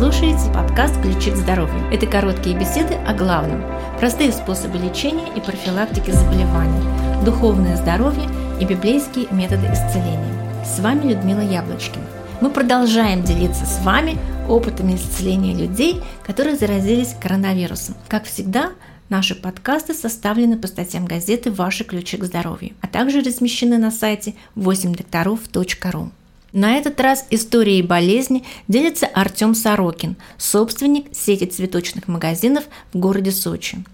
слушаете подкаст «Ключи к здоровью». Это короткие беседы о главном, простые способы лечения и профилактики заболеваний, духовное здоровье и библейские методы исцеления. С вами Людмила Яблочкина. Мы продолжаем делиться с вами опытами исцеления людей, которые заразились коронавирусом. Как всегда, Наши подкасты составлены по статьям газеты «Ваши ключи к здоровью», а также размещены на сайте 8докторов.ру. На этот раз историей болезни делится Артем Сорокин, собственник сети цветочных магазинов в городе Сочи.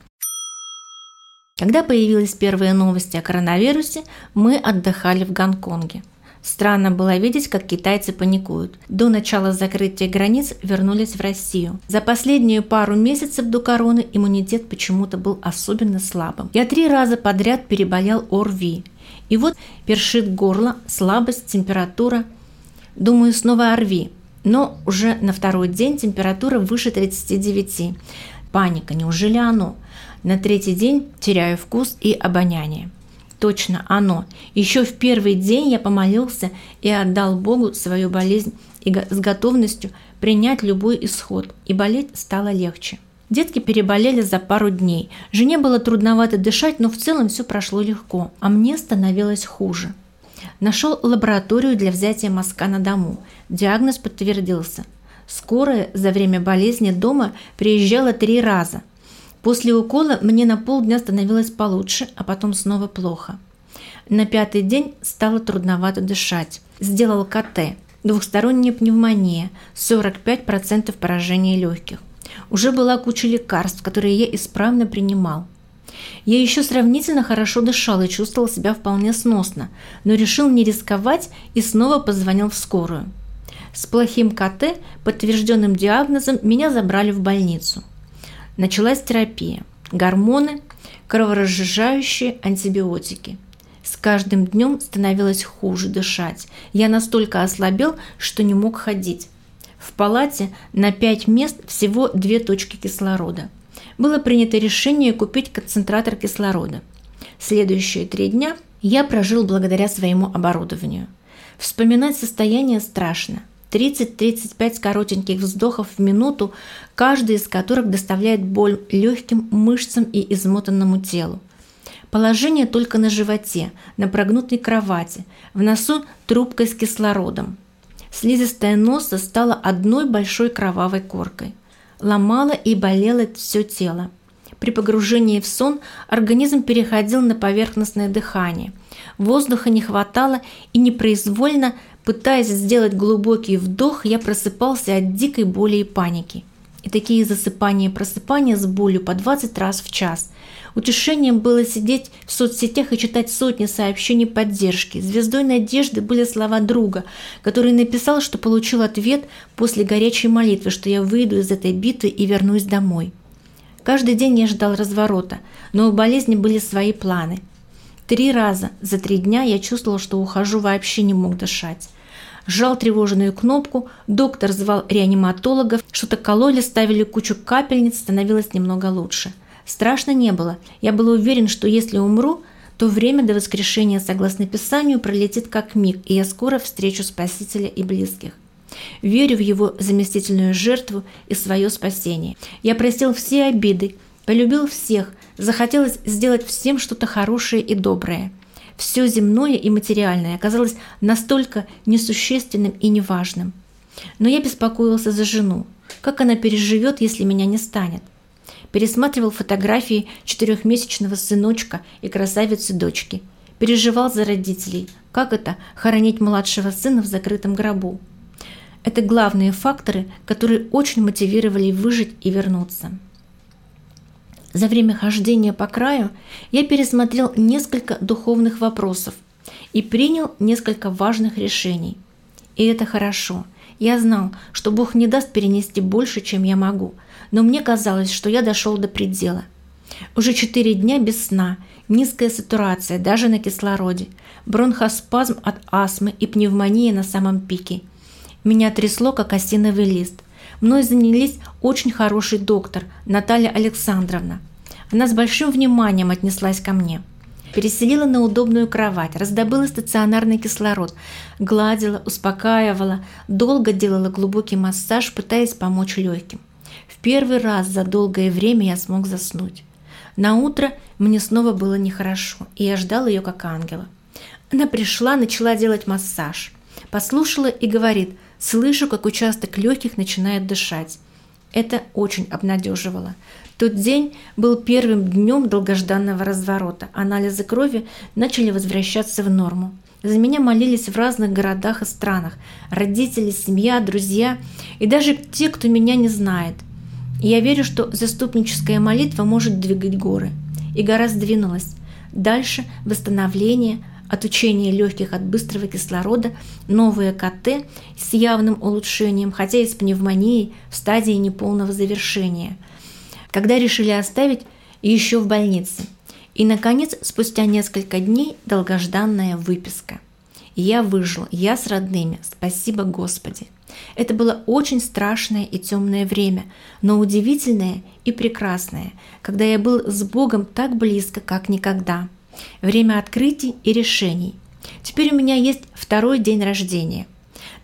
Когда появились первые новости о коронавирусе, мы отдыхали в Гонконге. Странно было видеть, как китайцы паникуют. До начала закрытия границ вернулись в Россию. За последнюю пару месяцев до короны иммунитет почему-то был особенно слабым. Я три раза подряд переболел ОРВИ. И вот першит горло, слабость, температура – Думаю, снова орви. Но уже на второй день температура выше 39. Паника, неужели оно? На третий день теряю вкус и обоняние. Точно оно. Еще в первый день я помолился и отдал Богу свою болезнь и с готовностью принять любой исход, и болеть стало легче. Детки переболели за пару дней. Жене было трудновато дышать, но в целом все прошло легко, а мне становилось хуже. Нашел лабораторию для взятия мазка на дому. Диагноз подтвердился. Скорая за время болезни дома приезжала три раза. После укола мне на полдня становилось получше, а потом снова плохо. На пятый день стало трудновато дышать. Сделал КТ. Двухсторонняя пневмония, 45% поражения легких. Уже была куча лекарств, которые я исправно принимал. Я еще сравнительно хорошо дышал и чувствовал себя вполне сносно, но решил не рисковать и снова позвонил в скорую. С плохим КТ, подтвержденным диагнозом, меня забрали в больницу. Началась терапия. Гормоны, кроворазжижающие антибиотики. С каждым днем становилось хуже дышать. Я настолько ослабел, что не мог ходить. В палате на 5 мест всего две точки кислорода – было принято решение купить концентратор кислорода. Следующие три дня я прожил благодаря своему оборудованию. Вспоминать состояние страшно. 30-35 коротеньких вздохов в минуту, каждый из которых доставляет боль легким мышцам и измотанному телу. Положение только на животе, на прогнутой кровати, в носу трубкой с кислородом. Слизистая носа стала одной большой кровавой коркой – ломало и болело все тело. При погружении в сон организм переходил на поверхностное дыхание. Воздуха не хватало и непроизвольно, пытаясь сделать глубокий вдох, я просыпался от дикой боли и паники. И такие засыпания и просыпания с болью по 20 раз в час. Утешением было сидеть в соцсетях и читать сотни сообщений поддержки. Звездой надежды были слова друга, который написал, что получил ответ после горячей молитвы, что я выйду из этой битвы и вернусь домой. Каждый день я ждал разворота, но у болезни были свои планы. Три раза за три дня я чувствовал, что ухожу, вообще не мог дышать. Сжал тревожную кнопку, доктор звал реаниматологов, что-то кололи, ставили кучу капельниц, становилось немного лучше – Страшно не было. Я был уверен, что если умру, то время до воскрешения, согласно Писанию, пролетит как миг, и я скоро встречу Спасителя и близких. Верю в его заместительную жертву и свое спасение. Я простил все обиды, полюбил всех, захотелось сделать всем что-то хорошее и доброе. Все земное и материальное оказалось настолько несущественным и неважным. Но я беспокоился за жену. Как она переживет, если меня не станет? Пересматривал фотографии четырехмесячного сыночка и красавицы дочки. Переживал за родителей. Как это – хоронить младшего сына в закрытом гробу? Это главные факторы, которые очень мотивировали выжить и вернуться. За время хождения по краю я пересмотрел несколько духовных вопросов и принял несколько важных решений. И это хорошо. Я знал, что Бог не даст перенести больше, чем я могу – но мне казалось, что я дошел до предела. Уже четыре дня без сна, низкая сатурация даже на кислороде, бронхоспазм от астмы и пневмония на самом пике. Меня трясло, как осиновый лист. Мной занялись очень хороший доктор Наталья Александровна. Она с большим вниманием отнеслась ко мне. Переселила на удобную кровать, раздобыла стационарный кислород, гладила, успокаивала, долго делала глубокий массаж, пытаясь помочь легким. В первый раз за долгое время я смог заснуть. На утро мне снова было нехорошо, и я ждал ее как ангела. Она пришла, начала делать массаж. Послушала и говорит, слышу, как участок легких начинает дышать. Это очень обнадеживало. Тот день был первым днем долгожданного разворота. Анализы крови начали возвращаться в норму. За меня молились в разных городах и странах. Родители, семья, друзья и даже те, кто меня не знает. Я верю, что заступническая молитва может двигать горы. И гора сдвинулась. Дальше восстановление, отучение легких от быстрого кислорода, новые КТ с явным улучшением, хотя и с пневмонией в стадии неполного завершения – когда решили оставить еще в больнице. И, наконец, спустя несколько дней долгожданная выписка. я выжил, я с родными, спасибо Господи. Это было очень страшное и темное время, но удивительное и прекрасное, когда я был с Богом так близко, как никогда. Время открытий и решений. Теперь у меня есть второй день рождения.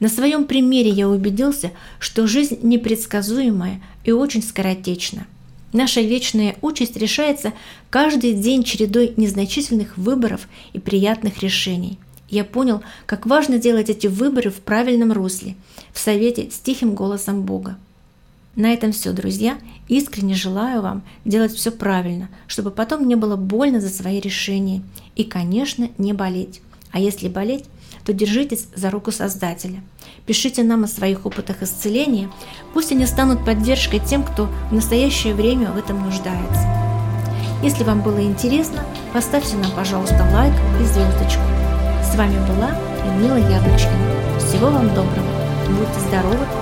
На своем примере я убедился, что жизнь непредсказуемая и очень скоротечна. Наша вечная участь решается каждый день чередой незначительных выборов и приятных решений. Я понял, как важно делать эти выборы в правильном русле, в совете с тихим голосом Бога. На этом все, друзья. Искренне желаю вам делать все правильно, чтобы потом не было больно за свои решения. И, конечно, не болеть. А если болеть, то держитесь за руку Создателя. Пишите нам о своих опытах исцеления, пусть они станут поддержкой тем, кто в настоящее время в этом нуждается. Если вам было интересно, поставьте нам, пожалуйста, лайк и звездочку. С вами была Людмила Яблочкина. Всего вам доброго, будьте здоровы